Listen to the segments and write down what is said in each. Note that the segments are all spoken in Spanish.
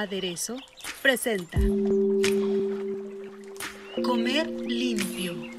Aderezo presenta Comer limpio.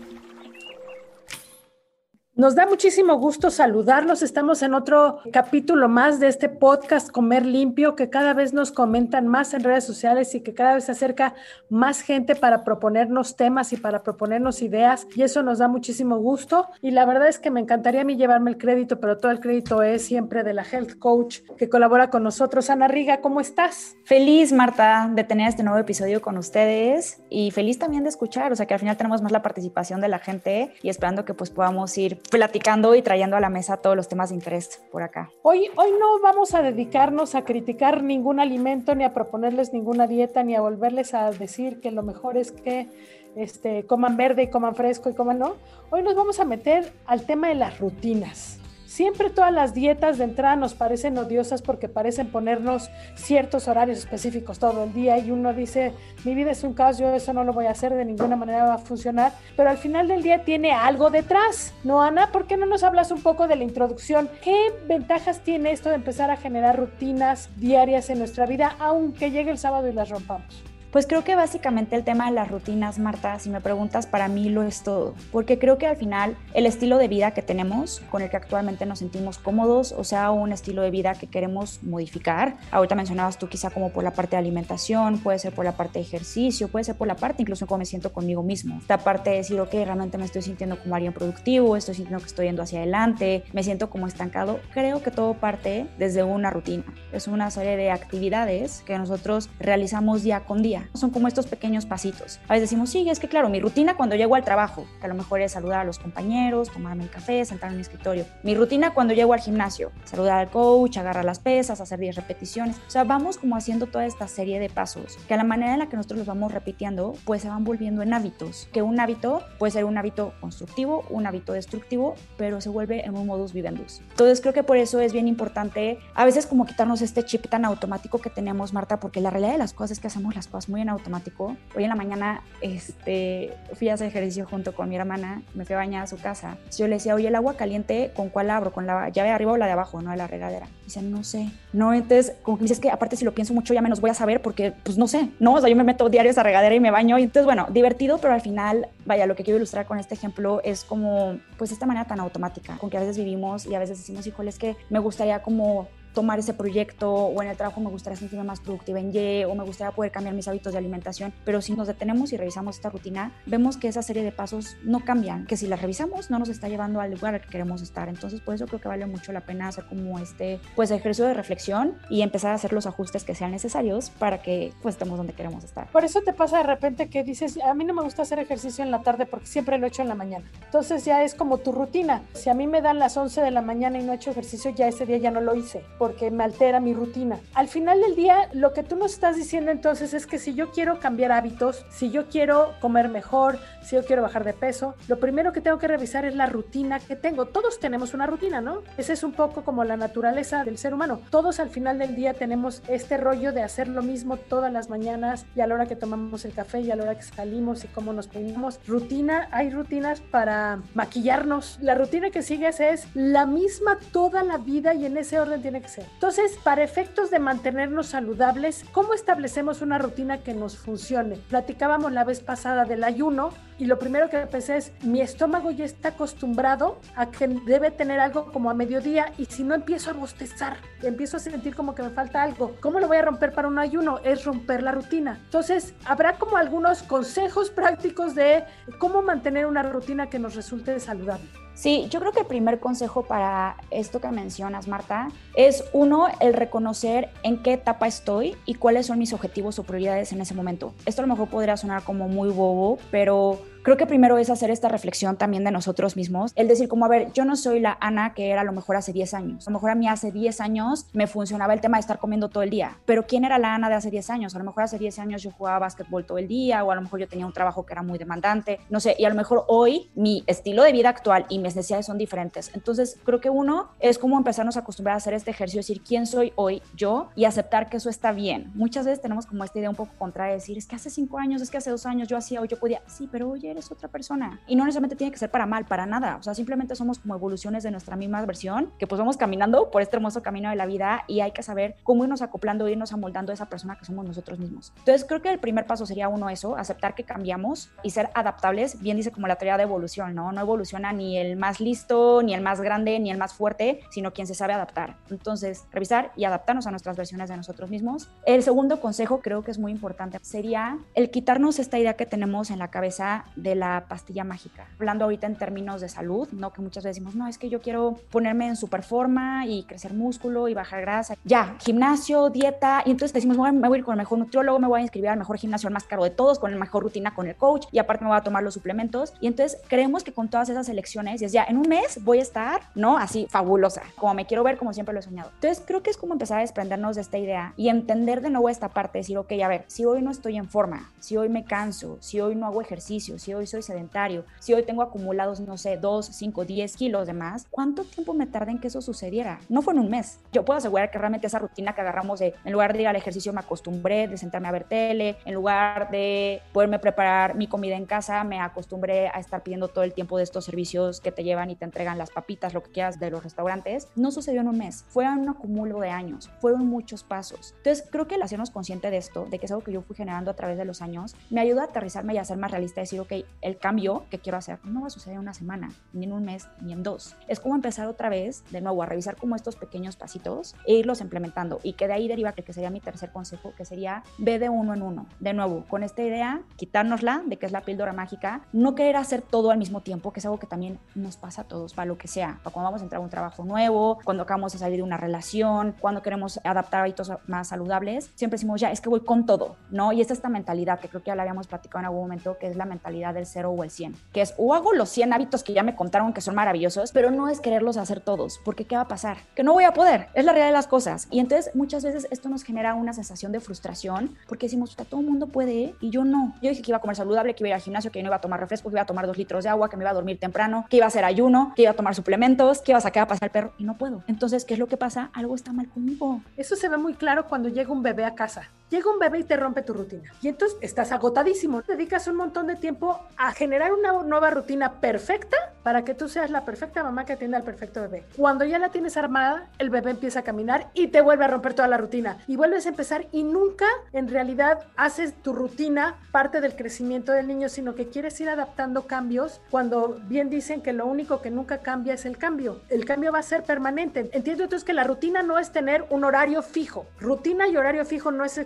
Nos da muchísimo gusto saludarlos. Estamos en otro capítulo más de este podcast Comer Limpio, que cada vez nos comentan más en redes sociales y que cada vez se acerca más gente para proponernos temas y para proponernos ideas. Y eso nos da muchísimo gusto. Y la verdad es que me encantaría a mí llevarme el crédito, pero todo el crédito es siempre de la Health Coach que colabora con nosotros. Ana Riga, ¿cómo estás? Feliz, Marta, de tener este nuevo episodio con ustedes y feliz también de escuchar. O sea, que al final tenemos más la participación de la gente y esperando que pues podamos ir platicando y trayendo a la mesa todos los temas de interés por acá. Hoy, hoy no vamos a dedicarnos a criticar ningún alimento, ni a proponerles ninguna dieta, ni a volverles a decir que lo mejor es que este, coman verde y coman fresco y coman no. Hoy nos vamos a meter al tema de las rutinas. Siempre todas las dietas de entrada nos parecen odiosas porque parecen ponernos ciertos horarios específicos todo el día y uno dice, mi vida es un caos, yo eso no lo voy a hacer, de ninguna manera va a funcionar, pero al final del día tiene algo detrás, ¿no, Ana? ¿Por qué no nos hablas un poco de la introducción? ¿Qué ventajas tiene esto de empezar a generar rutinas diarias en nuestra vida, aunque llegue el sábado y las rompamos? Pues creo que básicamente el tema de las rutinas, Marta, si me preguntas, para mí lo es todo, porque creo que al final el estilo de vida que tenemos, con el que actualmente nos sentimos cómodos, o sea, un estilo de vida que queremos modificar, ahorita mencionabas tú quizá como por la parte de alimentación, puede ser por la parte de ejercicio, puede ser por la parte incluso cómo me siento conmigo mismo, esta parte de decir, ok, realmente me estoy sintiendo como alguien productivo, estoy sintiendo que estoy yendo hacia adelante, me siento como estancado, creo que todo parte desde una rutina, es una serie de actividades que nosotros realizamos día con día son como estos pequeños pasitos. A veces decimos, sí, es que claro, mi rutina cuando llego al trabajo, que a lo mejor es saludar a los compañeros, tomarme el café, sentarme en mi escritorio. Mi rutina cuando llego al gimnasio, saludar al coach, agarrar las pesas, hacer 10 repeticiones. O sea, vamos como haciendo toda esta serie de pasos, que a la manera en la que nosotros los vamos repitiendo, pues se van volviendo en hábitos. Que un hábito puede ser un hábito constructivo, un hábito destructivo, pero se vuelve en un modus vivendus. Entonces creo que por eso es bien importante a veces como quitarnos este chip tan automático que tenemos, Marta, porque la realidad de las cosas es que hacemos las cosas muy en automático. Hoy en la mañana este, fui a hacer ejercicio junto con mi hermana, me fui a bañar a su casa. Yo le decía, oye, el agua caliente, ¿con cuál abro? ¿Con la llave de arriba o la de abajo, no de la regadera? dice, no sé. No, entonces, como que dices que aparte si lo pienso mucho ya menos voy a saber porque, pues no sé, ¿no? O sea, yo me meto diario a esa regadera y me baño. Y entonces, bueno, divertido, pero al final, vaya, lo que quiero ilustrar con este ejemplo es como, pues esta manera tan automática con que a veces vivimos y a veces decimos, híjole, es que me gustaría como tomar ese proyecto o en el trabajo me gustaría sentirme más productiva en Y o me gustaría poder cambiar mis hábitos de alimentación, pero si nos detenemos y revisamos esta rutina, vemos que esa serie de pasos no cambian, que si las revisamos no nos está llevando al lugar al que queremos estar. Entonces, por eso creo que vale mucho la pena hacer como este pues ejercicio de reflexión y empezar a hacer los ajustes que sean necesarios para que pues estemos donde queremos estar. Por eso te pasa de repente que dices, a mí no me gusta hacer ejercicio en la tarde porque siempre lo he hecho en la mañana. Entonces ya es como tu rutina. Si a mí me dan las 11 de la mañana y no he hecho ejercicio, ya ese día ya no lo hice porque me altera mi rutina. Al final del día, lo que tú nos estás diciendo entonces es que si yo quiero cambiar hábitos, si yo quiero comer mejor, si yo quiero bajar de peso, lo primero que tengo que revisar es la rutina que tengo. Todos tenemos una rutina, ¿no? Ese es un poco como la naturaleza del ser humano. Todos al final del día tenemos este rollo de hacer lo mismo todas las mañanas y a la hora que tomamos el café y a la hora que salimos y cómo nos peinamos. Rutina, hay rutinas para maquillarnos. La rutina que sigues es la misma toda la vida y en ese orden tiene que Entonces, para efectos de mantenernos saludables, ¿cómo establecemos una rutina que nos funcione? Platicábamos la vez pasada del ayuno y lo primero que pensé es, mi estómago ya está acostumbrado a que debe tener algo como a mediodía y si no empiezo a bostezar, empiezo a sentir como que me falta algo. ¿Cómo lo voy a romper para un ayuno? Es romper la rutina. Entonces, habrá como algunos consejos prácticos de cómo mantener una rutina que nos resulte saludable. Sí, yo creo que el primer consejo para esto que mencionas, Marta, es uno, el reconocer en qué etapa estoy y cuáles son mis objetivos o prioridades en ese momento. Esto a lo mejor podría sonar como muy bobo, pero creo que primero es hacer esta reflexión también de nosotros mismos, el decir como, a ver, yo no soy la Ana que era a lo mejor hace 10 años, a lo mejor a mí hace 10 años me funcionaba el tema de estar comiendo todo el día, pero ¿quién era la Ana de hace 10 años? A lo mejor hace 10 años yo jugaba básquetbol todo el día o a lo mejor yo tenía un trabajo que era muy demandante, no sé, y a lo mejor hoy mi estilo de vida actual y mis necesidades son diferentes. Entonces, creo que uno es como empezarnos a acostumbrar a hacer este ejercicio, decir quién soy hoy yo y aceptar que eso está bien. Muchas veces tenemos como esta idea un poco contraria de decir, es que hace cinco años, es que hace dos años yo hacía o yo podía, sí, pero hoy eres otra persona. Y no necesariamente tiene que ser para mal, para nada. O sea, simplemente somos como evoluciones de nuestra misma versión, que pues vamos caminando por este hermoso camino de la vida y hay que saber cómo irnos acoplando, irnos amoldando a esa persona que somos nosotros mismos. Entonces, creo que el primer paso sería uno eso, aceptar que cambiamos y ser adaptables. Bien dice como la teoría de evolución, ¿no? No evoluciona ni el más listo, ni el más grande, ni el más fuerte, sino quien se sabe adaptar. Entonces, revisar y adaptarnos a nuestras versiones de nosotros mismos. El segundo consejo creo que es muy importante sería el quitarnos esta idea que tenemos en la cabeza de la pastilla mágica. Hablando ahorita en términos de salud, no que muchas veces decimos, no, es que yo quiero ponerme en super forma y crecer músculo y bajar grasa. Ya, gimnasio, dieta, y entonces decimos, me voy a ir con el mejor nutriólogo, me voy a inscribir al mejor gimnasio, más caro de todos, con la mejor rutina con el coach y aparte me voy a tomar los suplementos. Y entonces creemos que con todas esas elecciones, ya en un mes voy a estar, ¿no? Así, fabulosa, como me quiero ver, como siempre lo he soñado. Entonces creo que es como empezar a desprendernos de esta idea y entender de nuevo esta parte, decir, ok, a ver, si hoy no estoy en forma, si hoy me canso, si hoy no hago ejercicio, hoy soy sedentario, si hoy tengo acumulados, no sé, 2, 5, 10 kilos de más, ¿cuánto tiempo me tardé en que eso sucediera? No fue en un mes. Yo puedo asegurar que realmente esa rutina que agarramos de, en lugar de ir al ejercicio, me acostumbré de sentarme a ver tele, en lugar de poderme preparar mi comida en casa, me acostumbré a estar pidiendo todo el tiempo de estos servicios que te llevan y te entregan las papitas, lo que quieras de los restaurantes. No sucedió en un mes, fue un acumulo de años, fueron muchos pasos. Entonces, creo que el hacernos consciente de esto, de que es algo que yo fui generando a través de los años, me ayuda a aterrizarme y a ser más realista, decir, ok, el cambio que quiero hacer no va a suceder en una semana, ni en un mes, ni en dos. Es como empezar otra vez, de nuevo, a revisar como estos pequeños pasitos e irlos implementando. Y que de ahí deriva que sería mi tercer consejo, que sería ve de uno en uno. De nuevo, con esta idea, quitárnosla de que es la píldora mágica, no querer hacer todo al mismo tiempo, que es algo que también nos pasa a todos, para lo que sea, para cuando vamos a entrar a un trabajo nuevo, cuando acabamos de salir de una relación, cuando queremos adaptar hábitos más saludables, siempre decimos, ya, es que voy con todo, ¿no? Y es esta mentalidad que creo que ya la habíamos platicado en algún momento, que es la mentalidad del cero o el 100, que es o hago los 100 hábitos que ya me contaron que son maravillosos, pero no es quererlos hacer todos, porque ¿qué va a pasar? Que no voy a poder, es la realidad de las cosas. Y entonces muchas veces esto nos genera una sensación de frustración, porque decimos, todo el mundo puede y yo no. Yo dije que iba a comer saludable, que iba a ir al gimnasio, que no iba a tomar refresco, que iba a tomar dos litros de agua, que me iba a dormir temprano, que iba a hacer ayuno, que iba a tomar suplementos, que iba a sacar a pasar al perro y no puedo. Entonces, ¿qué es lo que pasa? Algo está mal conmigo. Eso se ve muy claro cuando llega un bebé a casa. Llega un bebé y te rompe tu rutina. Y entonces estás agotadísimo. Dedicas un montón de tiempo a generar una nueva rutina perfecta para que tú seas la perfecta mamá que atienda al perfecto bebé. Cuando ya la tienes armada, el bebé empieza a caminar y te vuelve a romper toda la rutina. Y vuelves a empezar y nunca en realidad haces tu rutina parte del crecimiento del niño, sino que quieres ir adaptando cambios cuando bien dicen que lo único que nunca cambia es el cambio. El cambio va a ser permanente. Entiendo entonces que la rutina no es tener un horario fijo. Rutina y horario fijo no es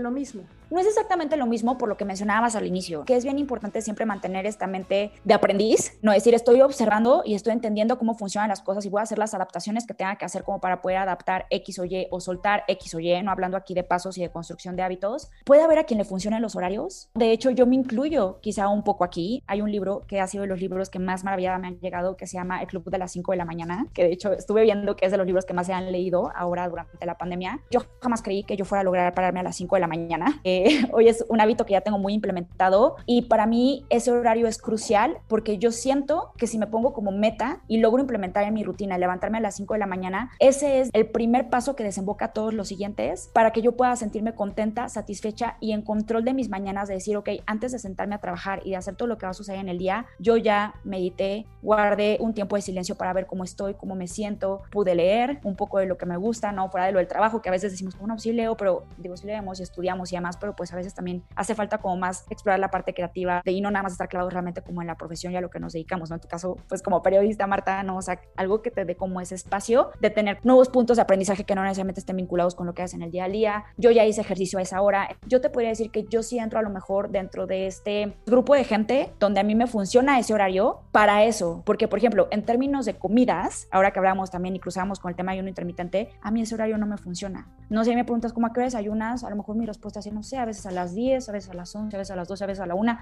lo mismo. No es exactamente lo mismo por lo que mencionabas al inicio, que es bien importante siempre mantener esta mente de aprendiz, no decir estoy observando y estoy entendiendo cómo funcionan las cosas y voy a hacer las adaptaciones que tenga que hacer como para poder adaptar X o Y o soltar X o Y, no hablando aquí de pasos y de construcción de hábitos. Puede haber a quien le funcionen los horarios. De hecho, yo me incluyo quizá un poco aquí. Hay un libro que ha sido de los libros que más maravillada me han llegado que se llama El Club de las 5 de la mañana, que de hecho estuve viendo que es de los libros que más se han leído ahora durante la pandemia. Yo jamás creí que yo fuera a lograr pararme a las 5 de la mañana. hoy es un hábito que ya tengo muy implementado y para mí ese horario es crucial porque yo siento que si me pongo como meta y logro implementar en mi rutina levantarme a las 5 de la mañana, ese es el primer paso que desemboca a todos los siguientes para que yo pueda sentirme contenta, satisfecha y en control de mis mañanas de decir, ok, antes de sentarme a trabajar y de hacer todo lo que va a suceder en el día, yo ya medité, guardé un tiempo de silencio para ver cómo estoy, cómo me siento, pude leer un poco de lo que me gusta, no fuera de lo del trabajo, que a veces decimos, bueno, sí leo, pero digo, leemos y estudiamos y demás, pero pues a veces también hace falta como más explorar la parte creativa de y no nada más estar clavados realmente como en la profesión y a lo que nos dedicamos, ¿no? En tu caso, pues como periodista, Marta, ¿no? O sea, algo que te dé como ese espacio de tener nuevos puntos de aprendizaje que no necesariamente estén vinculados con lo que haces en el día a día. Yo ya hice ejercicio a esa hora. Yo te podría decir que yo sí entro a lo mejor dentro de este grupo de gente donde a mí me funciona ese horario para eso. Porque, por ejemplo, en términos de comidas, ahora que hablamos también y cruzamos con el tema de ayuno intermitente, a mí ese horario no me funciona. No sé, me preguntas cómo a qué hora desayunas, a lo mejor mi respuesta es, no sé, a veces a las 10, a veces a las 11, a veces a las 12, a veces a la 1,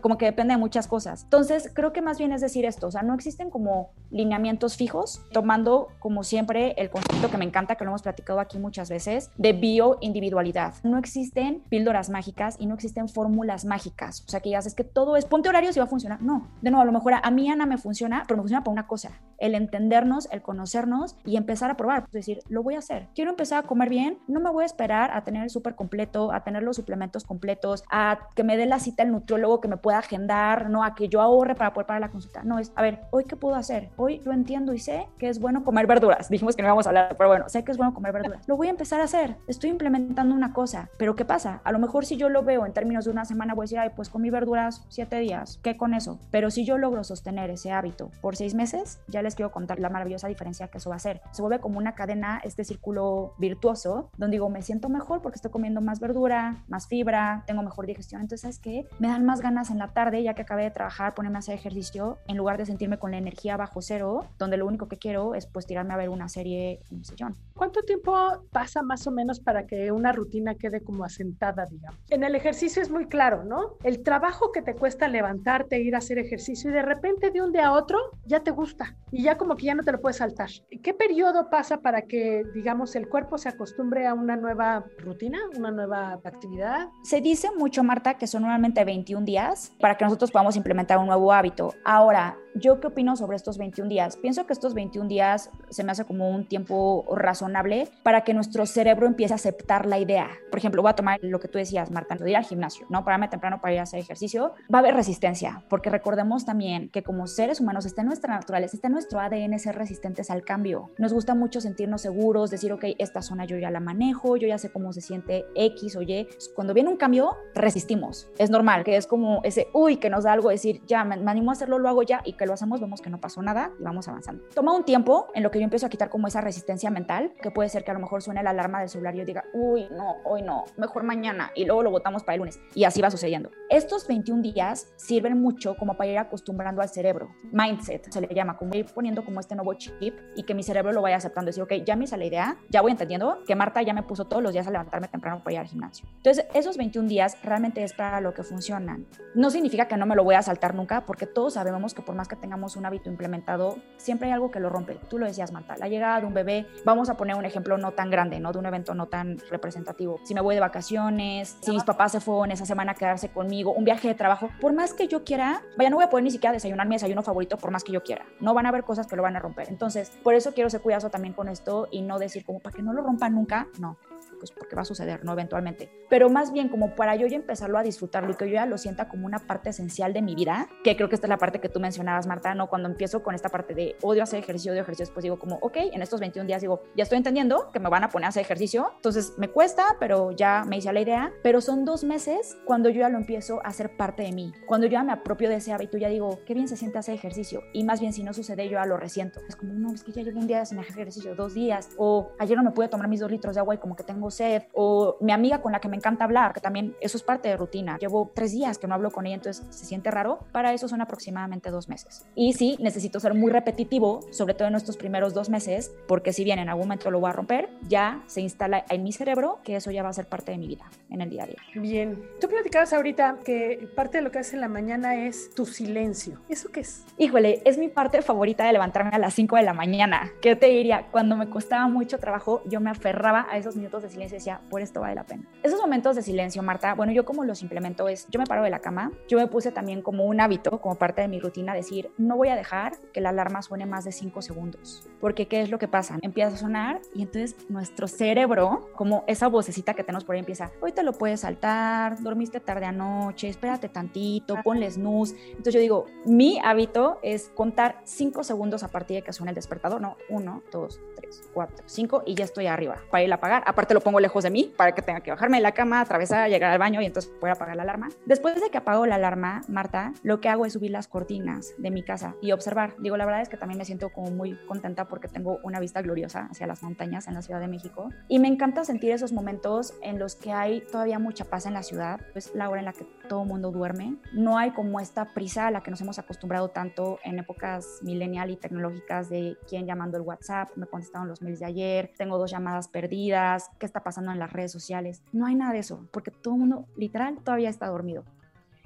como que depende de muchas cosas. Entonces, creo que más bien es decir esto, o sea, no existen como lineamientos fijos, tomando como siempre el concepto que me encanta, que lo hemos platicado aquí muchas veces, de bioindividualidad. No existen píldoras mágicas y no existen fórmulas mágicas. O sea, que ya es que todo es ponte horarios y va a funcionar. No, de nuevo, a lo mejor a mí Ana me funciona, pero me funciona para una cosa, el entendernos, el conocernos y empezar a probar. Es decir, lo voy a hacer. Quiero empezar a comer bien, no me voy a esperar a tener el súper completo, a tener los suplementos completos, a que me dé la cita el nutriólogo que me pueda agendar, no a que yo ahorre para poder pagar la consulta. No, es, a ver, hoy qué puedo hacer? Hoy yo entiendo y sé que es bueno comer verduras. Dijimos que no íbamos a hablar, pero bueno, sé que es bueno comer verduras. Lo voy a empezar a hacer. Estoy implementando una cosa, pero ¿qué pasa? A lo mejor si yo lo veo en términos de una semana, voy a decir, ay, pues comí verduras siete días, ¿qué con eso? Pero si yo logro sostener ese hábito por seis meses, ya les quiero contar la maravillosa diferencia que eso va a hacer. Se vuelve como una cadena, este círculo virtuoso, donde digo, me siento mejor porque estoy comiendo más verdura, más fibra, tengo mejor digestión. Entonces, ¿sabes qué? Me dan más ganas en la tarde, ya que acabé de trabajar, ponerme a hacer ejercicio, en lugar de sentirme con la energía bajo cero, donde lo único que quiero es pues tirarme a ver una serie en un sillón. ¿Cuánto tiempo pasa más o menos para que una rutina quede como asentada, digamos? En el ejercicio es muy claro, ¿no? El trabajo que te cuesta levantarte, ir a hacer ejercicio y de repente de un día a otro ya te gusta y ya como que ya no te lo puedes saltar. ¿Qué periodo pasa para que, digamos, el cuerpo se acostumbre a una nueva rutina, una nueva actividad? Se dice mucho, Marta, que son normalmente 21 días para que nosotros podamos implementar un nuevo hábito. Ahora, ¿yo qué opino sobre estos 21 días? Pienso que estos 21 días se me hace como un tiempo razonable para que nuestro cerebro empiece a aceptar la idea. Por ejemplo, voy a tomar lo que tú decías, Marta, de ir al gimnasio, ¿no? Pararme temprano para ir a hacer ejercicio. Va a haber resistencia, porque recordemos también que como seres humanos está en nuestra naturaleza, está en nuestro ADN ser resistentes al cambio. Nos gusta mucho sentirnos seguros, decir, ok, esta zona yo ya la manejo, yo ya sé cómo se siente X o Y. Cuando viene un cambio, resistimos. Es normal, que es como ese, uy, que nos da algo decir, ya, me, me animo a hacerlo, lo hago ya, y que lo hacemos, vemos que no pasó nada y vamos avanzando. Toma un tiempo en lo que yo empiezo a quitar como esa resistencia mental, que puede ser que a lo mejor suene la alarma del celular y yo diga, uy, no, hoy no, mejor mañana, y luego lo votamos para el lunes. Y así va sucediendo. Estos 21 días sirven mucho como para ir acostumbrando al cerebro. Mindset se le llama, como ir poniendo como este nuevo chip y que mi cerebro lo vaya aceptando. Decir, ok, ya me hice la idea, ya voy entendiendo que Marta ya me puso todos los días a levantarme temprano para ir al gimnasio. Entonces, esos 21 días realmente es para lo que funcionan. No significa que no me lo voy a saltar nunca, porque todos sabemos que por más que tengamos un hábito implementado, siempre hay algo que lo rompe. Tú lo decías, Marta, la llegada de un bebé, vamos a poner un ejemplo no tan grande, ¿no? De un evento no tan representativo. Si me voy de vacaciones, si mis papás se fueron esa semana a quedarse conmigo, un viaje de trabajo, por más que yo quiera, vaya, no voy a poder ni siquiera desayunar mi desayuno favorito por más que yo quiera. No van a haber cosas que lo van a romper. Entonces, por eso quiero ser cuidadoso también con esto y no decir como para que no lo rompa nunca, no pues porque va a suceder, ¿no? Eventualmente. Pero más bien como para yo ya empezarlo a disfrutarlo y que yo ya lo sienta como una parte esencial de mi vida, que creo que esta es la parte que tú mencionabas, Marta, ¿no? Cuando empiezo con esta parte de odio hacer ejercicio, odio ejercicio, después digo como, ok, en estos 21 días digo, ya estoy entendiendo que me van a poner a hacer ejercicio, entonces me cuesta, pero ya me hice la idea, pero son dos meses cuando yo ya lo empiezo a hacer parte de mí, cuando yo ya me apropio de ese hábito, ya digo, qué bien se siente hacer ejercicio, y más bien si no sucede, yo ya lo resiento. Es como, no, es que ya llevo un día sin hacer ejercicio, dos días, o ayer no me pude tomar mis dos litros de agua y como que tengo o mi amiga con la que me encanta hablar, que también eso es parte de rutina. Llevo tres días que no hablo con ella, entonces se siente raro. Para eso son aproximadamente dos meses. Y sí, necesito ser muy repetitivo, sobre todo en estos primeros dos meses, porque si bien en algún momento lo voy a romper, ya se instala en mi cerebro que eso ya va a ser parte de mi vida en el día a día. Bien. Tú platicabas ahorita que parte de lo que haces en la mañana es tu silencio. ¿Eso qué es? Híjole, es mi parte favorita de levantarme a las 5 de la mañana. ¿Qué te diría? Cuando me costaba mucho trabajo, yo me aferraba a esos minutos de silencio y decía, por esto vale la pena. Esos momentos de silencio, Marta, bueno, yo como los implemento es, yo me paro de la cama, yo me puse también como un hábito, como parte de mi rutina, decir, no voy a dejar que la alarma suene más de 5 segundos, porque ¿qué es lo que pasa? Empieza a sonar y entonces nuestro cerebro, como esa vocecita que tenemos por ahí, empieza, hoy te lo puedes saltar, dormiste tarde anoche, espérate tantito, ponle snooze. Entonces yo digo, mi hábito es contar 5 segundos a partir de que suene el despertador, no, 1, 2, 3, 4, 5 y ya estoy arriba para ir a apagar. Aparte lo pongo lejos de mí para que tenga que bajarme de la cama, atravesar, llegar al baño y entonces poder apagar la alarma. Después de que apago la alarma, Marta, lo que hago es subir las cortinas de mi casa y observar. Digo, la verdad es que también me siento como muy contenta porque tengo una vista gloriosa hacia las montañas en la Ciudad de México y me encanta sentir esos momentos en los que hay todavía mucha paz en la ciudad, es la hora en la que todo mundo duerme. No hay como esta prisa a la que nos hemos acostumbrado tanto en épocas millennial y tecnológicas de quién llamando el WhatsApp, me contestaron los mails de ayer, tengo dos llamadas perdidas, qué está pasando en las redes sociales. No hay nada de eso, porque todo el mundo literal todavía está dormido.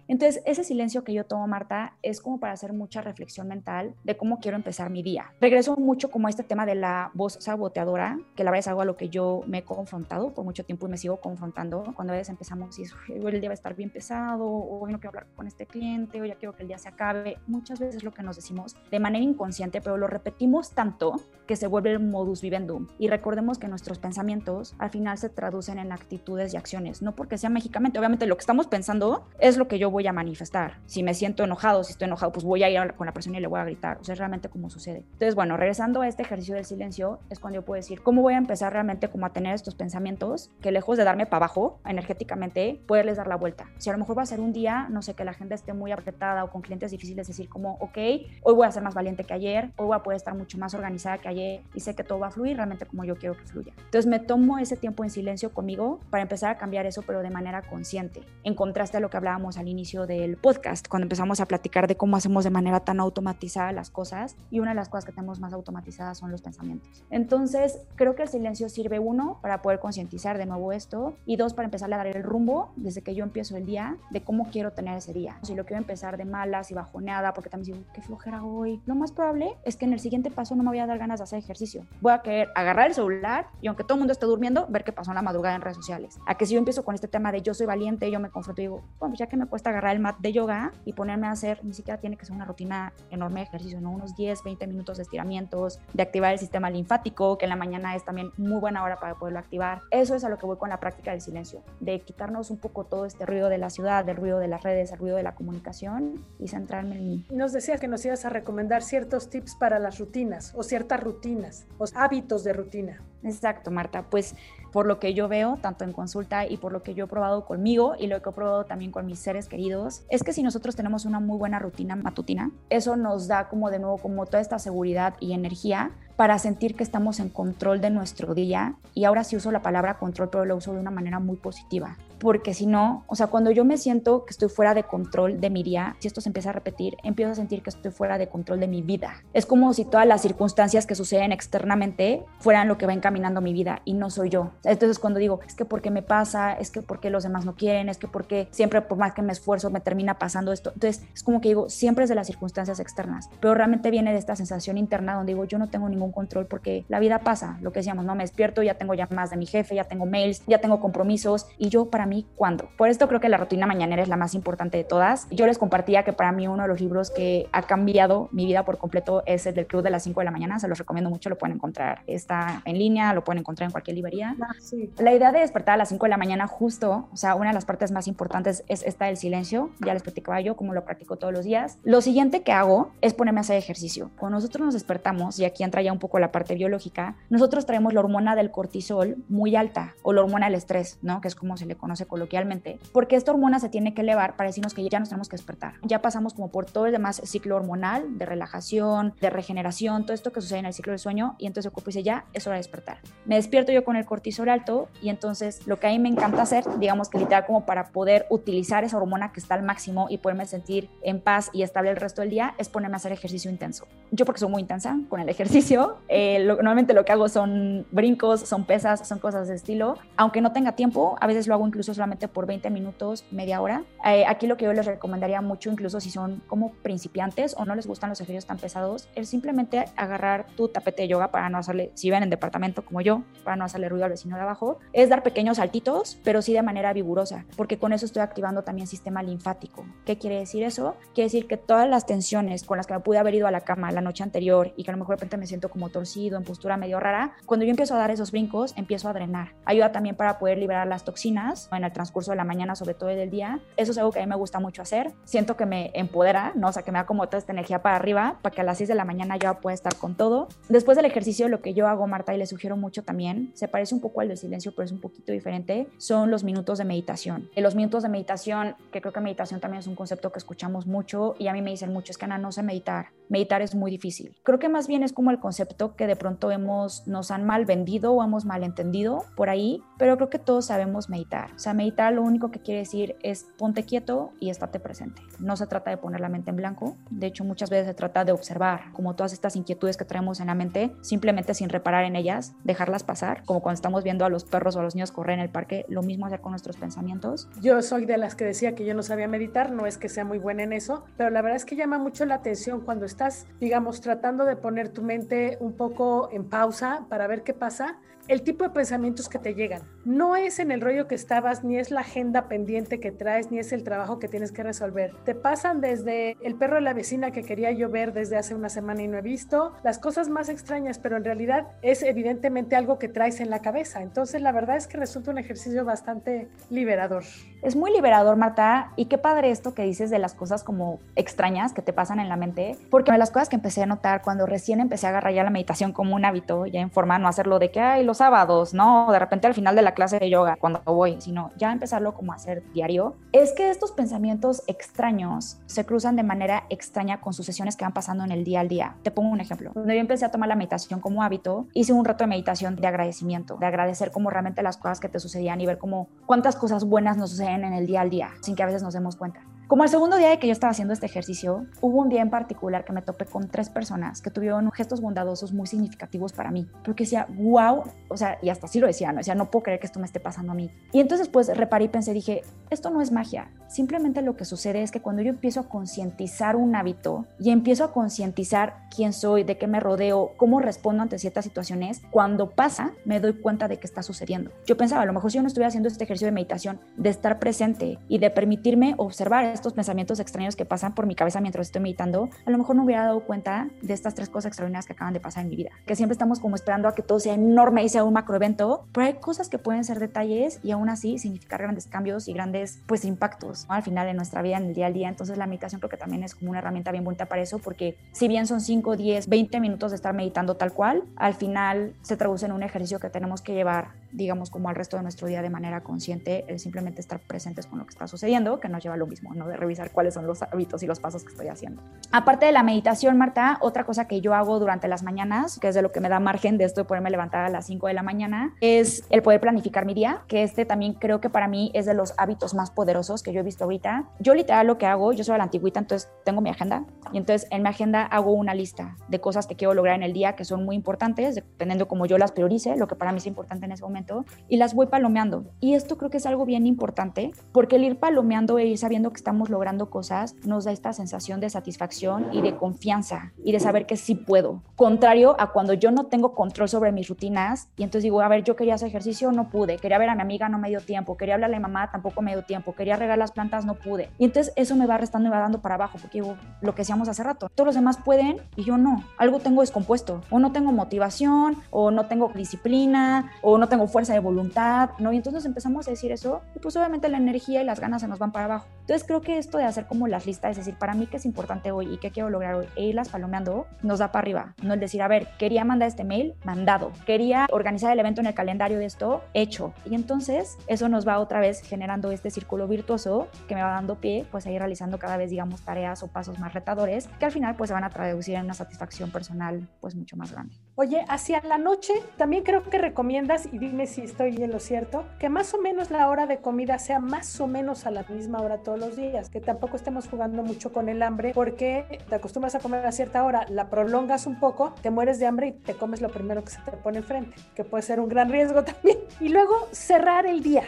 Entonces, ese silencio que yo tomo, Marta, es como para hacer mucha reflexión mental de cómo quiero empezar mi día. Regreso mucho como a este tema de la voz saboteadora, que la verdad es algo a lo que yo me he confrontado por mucho tiempo y me sigo confrontando. Cuando a veces empezamos y el día va a estar bien pesado, o hoy no quiero hablar con este cliente, o ya quiero que el día se acabe. Muchas veces es lo que nos decimos de manera inconsciente, pero lo repetimos tanto que se vuelve el modus vivendum. Y recordemos que nuestros pensamientos al final se traducen en actitudes y acciones, no porque sea mágicamente. Obviamente lo que estamos pensando es lo que yo voy a manifestar. Si me siento enojado, si estoy enojado, pues voy a ir con la persona y le voy a gritar. O sea, es realmente como sucede. Entonces, bueno, regresando a este ejercicio del silencio, es cuando yo puedo decir, ¿cómo voy a empezar realmente como a tener estos pensamientos que lejos de darme para abajo energéticamente, poderles dar la vuelta? Si a lo mejor va a ser un día, no sé, que la gente esté muy apretada o con clientes difíciles, decir como, ok, hoy voy a ser más valiente que ayer, hoy voy a poder estar mucho más organizada que ayer y sé que todo va a fluir realmente como yo quiero que fluya. Entonces me tomo ese tiempo en silencio conmigo para empezar a cambiar eso, pero de manera consciente, en contraste a lo que hablábamos al inicio del podcast, cuando empezamos a platicar de cómo hacemos de manera tan automatizada las cosas y una de las cosas que tenemos más automatizadas son los pensamientos. Entonces, creo que el silencio sirve uno para poder concientizar de nuevo esto y dos para empezar a dar el rumbo desde que yo empiezo el día de cómo quiero tener ese día. Si lo quiero empezar de malas y bajoneada porque también digo, qué flojera hoy, lo más probable es que en el siguiente paso no me voy a dar ganas de hacer ejercicio. Voy a querer agarrar el celular y aunque todo el mundo esté durmiendo, ver qué pasó en la madrugada en redes sociales. A que si yo empiezo con este tema de yo soy valiente, yo me confronto y digo, bueno, ya que me cuesta agarrar el mat de yoga y ponerme a hacer, ni siquiera tiene que ser una rutina enorme de ejercicio, ¿no? Unos 10, 20 minutos de estiramientos, de activar el sistema linfático, que en la mañana es también muy buena hora para poderlo activar. Eso es a lo que voy con la práctica del silencio, de quitarnos un poco todo este ruido de la ciudad, del ruido de las redes, el ruido de la comunicación y centrarme en mí. Nos decías que nos ibas a recomendar ciertos tips para las rutinas o ciertas rutinas o hábitos de rutina. Exacto, Marta. Pues por lo que yo veo, tanto en consulta y por lo que yo he probado conmigo y lo que he probado también con mis seres queridos, es que si nosotros tenemos una muy buena rutina matutina, eso nos da como de nuevo como toda esta seguridad y energía para sentir que estamos en control de nuestro día. Y ahora sí uso la palabra control, pero lo uso de una manera muy positiva. Porque si no, o sea, cuando yo me siento que estoy fuera de control de mi día, si esto se empieza a repetir, empiezo a sentir que estoy fuera de control de mi vida. Es como si todas las circunstancias que suceden externamente fueran lo que va encaminando mi vida y no soy yo. Entonces cuando digo, es que porque me pasa, es que porque los demás no quieren, es que porque siempre por más que me esfuerzo me termina pasando esto. Entonces es como que digo, siempre es de las circunstancias externas, pero realmente viene de esta sensación interna donde digo, yo no tengo ningún control porque la vida pasa, lo que decíamos, no me despierto, ya tengo llamadas de mi jefe, ya tengo mails, ya tengo compromisos y yo para mí, ¿cuándo? Por esto creo que la rutina mañanera es la más importante de todas. Yo les compartía que para mí uno de los libros que ha cambiado mi vida por completo es el del Club de las 5 de la mañana, se los recomiendo mucho, lo pueden encontrar, está en línea, lo pueden encontrar en cualquier librería. Ah, la idea de despertar a las 5 de la mañana justo, o sea, una de las partes más importantes es esta del silencio, ya les platicaba yo cómo lo practico todos los días. Lo siguiente que hago es ponerme a hacer ejercicio. Cuando nosotros nos despertamos, y aquí entra ya un poco la parte biológica, nosotros traemos la hormona del cortisol muy alta o la hormona del estrés, ¿no? Que es como se le conoce coloquialmente, porque esta hormona se tiene que elevar para decirnos que ya nos tenemos que despertar. Ya pasamos como por todo el demás ciclo hormonal de relajación, de regeneración, todo esto que sucede en el ciclo del sueño y entonces el cuerpo dice, ya es hora de despertar. Me despierto yo con el cortisol alto y entonces lo que a mí me encanta hacer, digamos que literal como para poder utilizar esa hormona que está al máximo y poderme sentir en paz y estable el resto del día, es ponerme a hacer ejercicio intenso. Yo porque soy muy intensa con el ejercicio, eh, normalmente lo que hago son brincos, son pesas, son cosas de estilo. Aunque no tenga tiempo, a veces lo hago incluso solamente por 20 minutos, media hora. Eh, aquí lo que yo les recomendaría mucho, incluso si son como principiantes o no les gustan los ejercicios tan pesados, es simplemente agarrar tu tapete de yoga para no hacerle, si viven en departamento como yo, para no hacerle ruido al vecino de abajo, es dar pequeños saltitos, pero sí de manera vigorosa, porque con eso estoy activando también sistema linfático. ¿Qué quiere decir eso? Quiere decir que todas las tensiones con las que me pude haber ido a la cama la noche anterior y que a lo mejor de repente me siento como torcido, en postura medio rara, cuando yo empiezo a dar esos brincos, empiezo a drenar. Ayuda también para poder liberar las toxinas en el transcurso de la mañana, sobre todo del día. Eso es algo que a mí me gusta mucho hacer. Siento que me empodera, ¿no? O sea, que me da como toda esta energía para arriba, para que a las 6 de la mañana yo pueda estar con todo. Después del ejercicio, lo que yo hago, Marta, y le sugiero mucho también, se parece un poco al del silencio, pero es un poquito diferente, son los minutos de meditación. En los minutos de meditación, que creo que meditación también es un concepto que escuchamos mucho y a mí me dicen mucho, es que Ana, no sé meditar, meditar es muy difícil. Creo que más bien es como el concepto que de pronto hemos, nos han mal vendido o hemos malentendido por ahí, pero creo que todos sabemos meditar. O sea, meditar lo único que quiere decir es ponte quieto y estate presente. No se trata de poner la mente en blanco. De hecho, muchas veces se trata de observar como todas estas inquietudes que traemos en la mente, simplemente sin reparar en ellas, dejarlas pasar, como cuando estamos viendo a los perros o a los niños correr en el parque, lo mismo hacer con nuestros pensamientos. Yo soy de las que decía que yo no sabía meditar, no es que sea muy buena en eso, pero la verdad es que llama mucho la atención cuando estás, digamos, tratando de poner tu mente un poco en pausa para ver qué pasa el tipo de pensamientos que te llegan. No es en el rollo que estabas, ni es la agenda pendiente que traes, ni es el trabajo que tienes que resolver. Te pasan desde el perro de la vecina que quería yo ver desde hace una semana y no he visto, las cosas más extrañas, pero en realidad es evidentemente algo que traes en la cabeza. Entonces la verdad es que resulta un ejercicio bastante liberador. Es muy liberador, Marta, y qué padre esto que dices de las cosas como extrañas que te pasan en la mente, porque una de las cosas que empecé a notar cuando recién empecé a agarrar la meditación como un hábito, ya en forma no hacerlo de que, ay, sábados, ¿no? De repente al final de la clase de yoga, cuando voy, sino ya empezarlo como a hacer diario, es que estos pensamientos extraños se cruzan de manera extraña con sucesiones que van pasando en el día al día. Te pongo un ejemplo. Cuando yo empecé a tomar la meditación como hábito, hice un rato de meditación de agradecimiento, de agradecer como realmente las cosas que te sucedían y ver como cuántas cosas buenas nos suceden en el día al día, sin que a veces nos demos cuenta. Como el segundo día de que yo estaba haciendo este ejercicio, hubo un día en particular que me topé con tres personas que tuvieron gestos bondadosos muy significativos para mí. Porque decía, wow, o sea, y hasta así lo decía, ¿no? Decía, no puedo creer que esto me esté pasando a mí. Y entonces pues reparé y pensé, dije, esto no es magia. Simplemente lo que sucede es que cuando yo empiezo a concientizar un hábito y empiezo a concientizar quién soy, de qué me rodeo, cómo respondo ante ciertas situaciones, cuando pasa me doy cuenta de que está sucediendo. Yo pensaba, a lo mejor si yo no estuviera haciendo este ejercicio de meditación, de estar presente y de permitirme observar estos pensamientos extraños que pasan por mi cabeza mientras estoy meditando, a lo mejor no hubiera dado cuenta de estas tres cosas extraordinarias que acaban de pasar en mi vida. Que siempre estamos como esperando a que todo sea enorme y sea un macroevento, pero hay cosas que pueden ser detalles y aún así significar grandes cambios y grandes pues impactos al final de nuestra vida en el día al día. Entonces la meditación creo que también es como una herramienta bien bonita para eso porque si bien son 5, 10, 20 minutos de estar meditando tal cual, al final se traduce en un ejercicio que tenemos que llevar digamos, como al resto de nuestro día de manera consciente, el simplemente estar presentes con lo que está sucediendo, que nos lleva a lo mismo. De revisar cuáles son los hábitos y los pasos que estoy haciendo. Aparte de la meditación, Marta, otra cosa que yo hago durante las mañanas, que es de lo que me da margen de esto de poderme levantar a las 5 de la mañana, es el poder planificar mi día, que este también creo que para mí es de los hábitos más poderosos que yo he visto ahorita. Yo literal lo que hago, yo soy la antigüita, entonces tengo mi agenda y entonces en mi agenda hago una lista de cosas que quiero lograr en el día que son muy importantes, dependiendo como yo las priorice, lo que para mí es importante en ese momento y las voy palomeando. Y esto creo que es algo bien importante porque el ir palomeando e ir sabiendo que estamos logrando cosas nos da esta sensación de satisfacción y de confianza y de saber que sí puedo. Contrario a cuando yo no tengo control sobre mis rutinas y entonces digo, a ver, yo quería hacer ejercicio, no pude, quería ver a mi amiga, no me dio tiempo, quería hablarle a mi mamá, tampoco me dio tiempo, quería regar las plantas, no pude. Y entonces eso me va restando y va dando para abajo porque digo, lo que decíamos hace rato, todos los demás pueden y yo no. Algo tengo descompuesto o no tengo motivación o no tengo disciplina o no tengo fuerza de voluntad, ¿no? Y entonces empezamos a decir eso y pues obviamente la energía y las ganas se nos van para abajo. Entonces creo que esto de hacer como las listas, es decir, para mí qué es importante hoy y qué quiero lograr hoy e irlas palomeando, nos da para arriba. No el decir, a ver, quería mandar este mail, mandado. Quería organizar el evento en el calendario de esto, hecho. Y entonces eso nos va otra vez generando este círculo virtuoso que me va dando pie pues a ir realizando cada vez, digamos, tareas o pasos más retadores que al final pues se van a traducir en una satisfacción personal pues mucho más grande. Oye, hacia la noche también creo que recomiendas, y dime si estoy en lo cierto, que más o menos la hora de comida sea más o menos a la misma hora todos los días, que tampoco estemos jugando mucho con el hambre, porque te acostumbras a comer a cierta hora, la prolongas un poco, te mueres de hambre y te comes lo primero que se te pone enfrente, que puede ser un gran riesgo también. Y luego cerrar el día,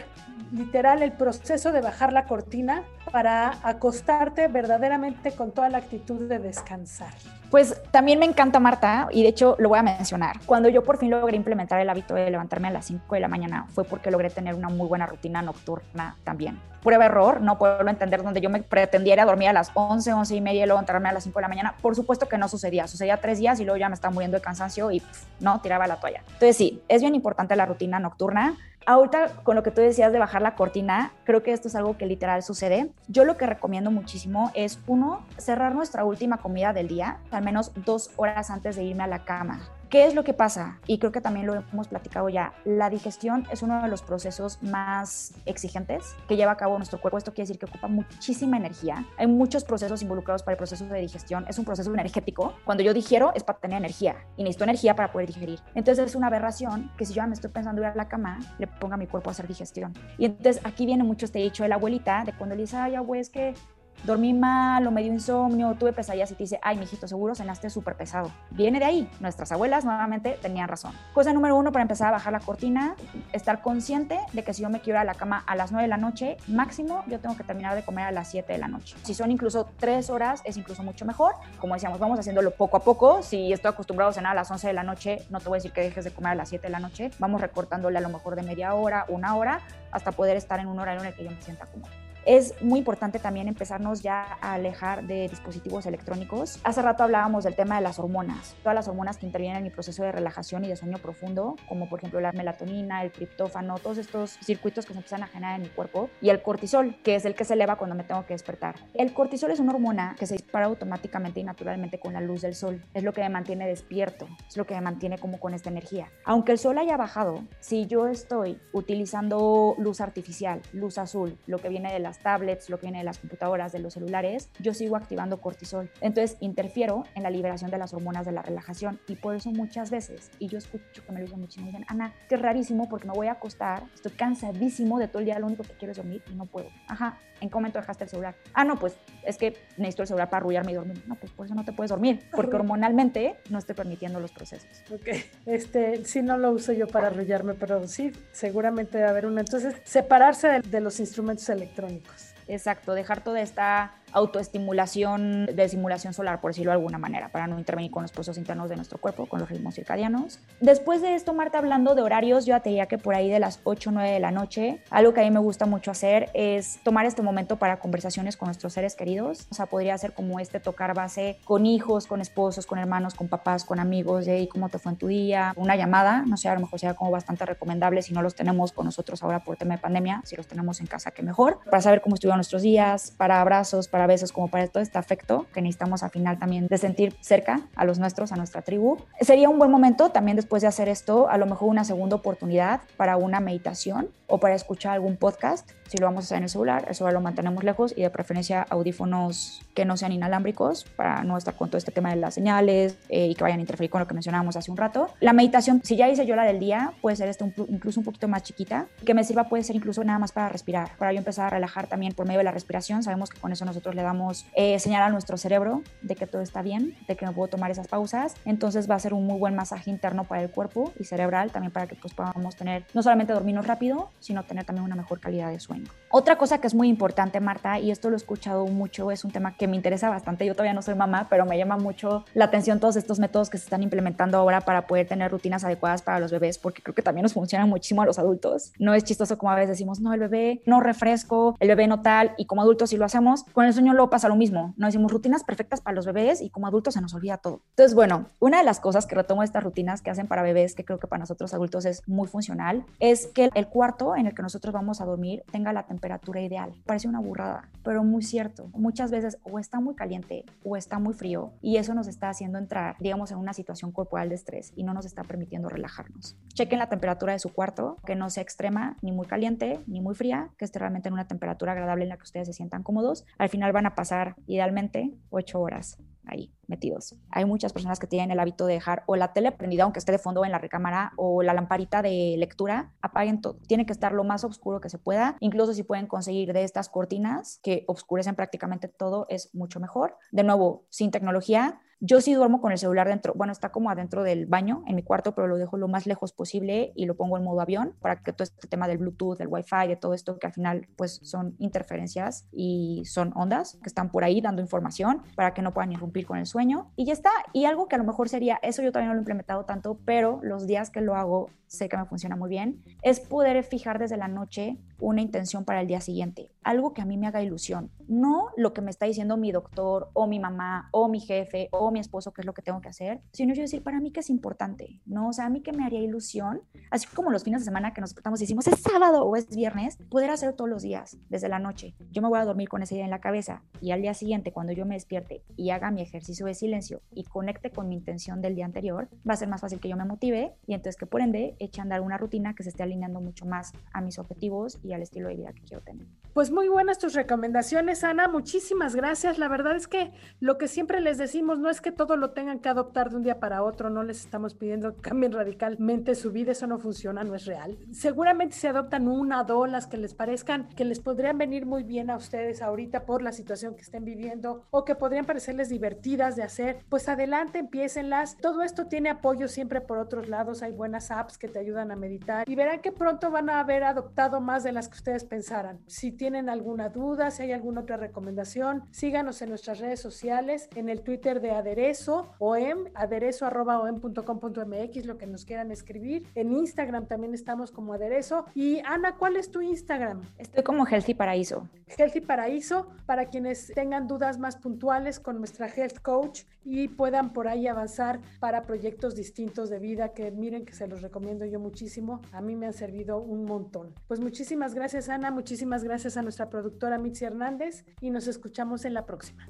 literal el proceso de bajar la cortina para acostarte verdaderamente con toda la actitud de descansar. Pues también me encanta Marta y de hecho lo voy a mencionar. Cuando yo por fin logré implementar el hábito de levantarme a las 5 de la mañana fue porque logré tener una muy buena rutina nocturna también. Prueba error, no puedo entender donde yo me pretendiera dormir a las 11, 11 y media y luego entrarme a las 5 de la mañana. Por supuesto que no sucedía, sucedía tres días y luego ya me estaba muriendo de cansancio y no, tiraba la toalla. Entonces sí, es bien importante la rutina nocturna ahorita con lo que tú decías de bajar la cortina, creo que esto es algo que literal sucede. Yo lo que recomiendo muchísimo es, uno, cerrar nuestra última comida del día, al menos dos horas antes de irme a la cama ¿Qué es lo que pasa? Y creo que también lo hemos platicado ya. La digestión es uno de los procesos más exigentes que lleva a cabo nuestro cuerpo. Esto quiere decir que ocupa muchísima energía. Hay muchos procesos involucrados para el proceso de digestión. Es un proceso energético. Cuando yo digiero es para tener energía y necesito energía para poder digerir. Entonces es una aberración que si yo me estoy pensando ir a la cama, le ponga a mi cuerpo a hacer digestión. Y entonces aquí viene mucho este dicho de la abuelita, de cuando le dice, ay, abuelo, es que dormí mal o me dio insomnio, tuve pesadillas y te dice, ay, mijito, seguro cenaste súper pesado. Viene de ahí. Nuestras abuelas nuevamente tenían razón. Cosa número uno para empezar a bajar la cortina, estar consciente de que si yo me quiero ir a la cama a las 9 de la noche, máximo yo tengo que terminar de comer a las 7 de la noche. Si son incluso 3 horas, es incluso mucho mejor. Como decíamos, vamos haciéndolo poco a poco. Si estoy acostumbrado a cenar a las 11 de la noche, no te voy a decir que dejes de comer a las 7 de la noche. Vamos recortándole a lo mejor de media hora, una hora, hasta poder estar en un horario en el que yo me sienta cómodo. Es muy importante también empezarnos ya a alejar de dispositivos electrónicos. Hace rato hablábamos del tema de las hormonas, todas las hormonas que intervienen en mi proceso de relajación y de sueño profundo, como por ejemplo la melatonina, el triptófano, todos estos circuitos que se empiezan a generar en mi cuerpo, y el cortisol, que es el que se eleva cuando me tengo que despertar. El cortisol es una hormona que se dispara automáticamente y naturalmente con la luz del sol. Es lo que me mantiene despierto, es lo que me mantiene como con esta energía. Aunque el sol haya bajado, si yo estoy utilizando luz artificial, luz azul, lo que viene de las tablets, lo que viene de las computadoras, de los celulares, yo sigo activando cortisol. Entonces interfiero en la liberación de las hormonas de la relajación y por eso muchas veces, y yo escucho que me lo dicen muchísimo, dicen, Ana, qué rarísimo porque me voy a acostar, estoy cansadísimo de todo el día, lo único que quiero es dormir y no puedo. Ajá, ¿en qué momento dejaste el celular? Ah, no, pues es que necesito el celular para arrullarme y dormir. No, pues por eso no te puedes dormir, porque hormonalmente no estoy permitiendo los procesos. Ok, este, sí no lo uso yo para arrullarme, pero sí, seguramente debe haber una. Entonces, separarse de, de los instrumentos electrónicos. Exacto, dejar toda esta autoestimulación de simulación solar, por decirlo de alguna manera, para no intervenir con los procesos internos de nuestro cuerpo, con los ritmos circadianos. Después de esto, Marta, hablando de horarios, yo te diría que por ahí de las 8 o 9 de la noche, algo que a mí me gusta mucho hacer es tomar este momento para conversaciones con nuestros seres queridos. O sea, podría ser como este tocar base con hijos, con esposos, con hermanos, con papás, con amigos, de cómo te fue en tu día, una llamada, no sé, a lo mejor sea como bastante recomendable si no los tenemos con nosotros ahora por tema de pandemia, si los tenemos en casa, que mejor, para saber cómo estuvieron nuestros días, para abrazos, para besos, como para todo este afecto que necesitamos al final también de sentir cerca a los nuestros, a nuestra tribu. Sería un buen momento también después de hacer esto, a lo mejor una segunda oportunidad para una meditación o para escuchar algún podcast. Si lo vamos a hacer en el celular, el celular lo mantenemos lejos y de preferencia audífonos que no sean inalámbricos para no estar con todo este tema de las señales eh, y que vayan a interferir con lo que mencionábamos hace un rato. La meditación, si ya hice yo la del día, puede ser este incluso un poquito más chiquita, que me sirva puede ser incluso nada más para respirar, para yo empezar a relajar también por medio de la respiración. Sabemos que con eso nosotros le damos eh, señal a nuestro cerebro de que todo está bien, de que no puedo tomar esas pausas. Entonces va a ser un muy buen masaje interno para el cuerpo y cerebral también para que pues, podamos tener no solamente dormirnos rápido, sino tener también una mejor calidad de sueño. Otra cosa que es muy importante, Marta, y esto lo he escuchado mucho, es un tema que me interesa bastante. Yo todavía no soy mamá, pero me llama mucho la atención todos estos métodos que se están implementando ahora para poder tener rutinas adecuadas para los bebés, porque creo que también nos funcionan muchísimo a los adultos. No es chistoso como a veces decimos, no, el bebé no refresco, el bebé no tal, y como adultos si lo hacemos, con el sueño luego pasa lo mismo. No decimos rutinas perfectas para los bebés y como adultos se nos olvida todo. Entonces, bueno, una de las cosas que retomo estas rutinas que hacen para bebés, que creo que para nosotros adultos es muy funcional, es que el cuarto en el que nosotros vamos a dormir tenga la temperatura ideal. Parece una burrada, pero muy cierto. Muchas veces o está muy caliente o está muy frío y eso nos está haciendo entrar, digamos, en una situación corporal de estrés y no nos está permitiendo relajarnos. Chequen la temperatura de su cuarto, que no sea extrema, ni muy caliente, ni muy fría, que esté realmente en una temperatura agradable en la que ustedes se sientan cómodos. Al final van a pasar idealmente ocho horas ahí metidos. Hay muchas personas que tienen el hábito de dejar o la tele prendida, aunque esté de fondo en la recámara, o la lamparita de lectura, apaguen todo. Tiene que estar lo más oscuro que se pueda. Incluso si pueden conseguir de estas cortinas que oscurecen prácticamente todo, es mucho mejor. De nuevo, sin tecnología, yo sí duermo con el celular dentro, bueno, está como adentro del baño en mi cuarto, pero lo dejo lo más lejos posible y lo pongo en modo avión para que todo este tema del Bluetooth, del Wi-Fi, de todo esto que al final pues son interferencias y son ondas que están por ahí dando información para que no puedan irrumpir con el sueño y ya está. Y algo que a lo mejor sería, eso yo todavía no lo he implementado tanto, pero los días que lo hago sé que me funciona muy bien, es poder fijar desde la noche una intención para el día siguiente. algo que a mí me haga ilusión, no lo que me está diciendo mi doctor o mi mamá o mi jefe o mi esposo que es lo que tengo que hacer, sino yo decir, para mí que es importante, ¿no? O sea, a mí que me haría ilusión, así como los fines de semana que nos despertamos y decimos, es sábado o es viernes, poder hacer todos los días, desde la noche. Yo me voy a dormir con esa idea en la cabeza y al día siguiente, cuando yo me despierte y haga mi ejercicio de silencio y conecte con mi intención del día anterior, va a ser más fácil que yo me motive y entonces que por ende eche a andar una rutina que se esté alineando mucho más a mis objetivos y al estilo de vida que quiero tener. Pues muy buenas tus recomendaciones, Ana. Muchísimas gracias. La verdad es que lo que siempre les decimos no es que todo lo tengan que adoptar de un día para otro, no les estamos pidiendo que cambien radicalmente su vida, eso no funciona, no es real. Seguramente se adoptan una, dos, las que les parezcan que les podrían venir muy bien a ustedes ahorita por la situación que estén viviendo o que podrían parecerles divertidas de hacer, pues adelante, empiécenlas. Todo esto tiene apoyo siempre por otros lados, hay buenas apps que te ayudan a meditar y verán que pronto van a haber adoptado más de las que ustedes pensaran. Si tienen alguna duda, si hay alguna otra recomendación, síganos en nuestras redes sociales, en el Twitter de Aderezo, OEM, aderezo.com.mx, lo que nos quieran escribir. En Instagram también estamos como Aderezo. Y Ana, ¿cuál es tu Instagram? Estoy como Healthy Paraíso. Healthy Paraíso, para quienes tengan dudas más puntuales con nuestra Health Coach y puedan por ahí avanzar para proyectos distintos de vida que miren que se los recomiendo yo muchísimo. A mí me han servido un montón. Pues muchísimas gracias Ana, muchísimas gracias a nuestra productora Mitzi Hernández y nos escuchamos en la próxima.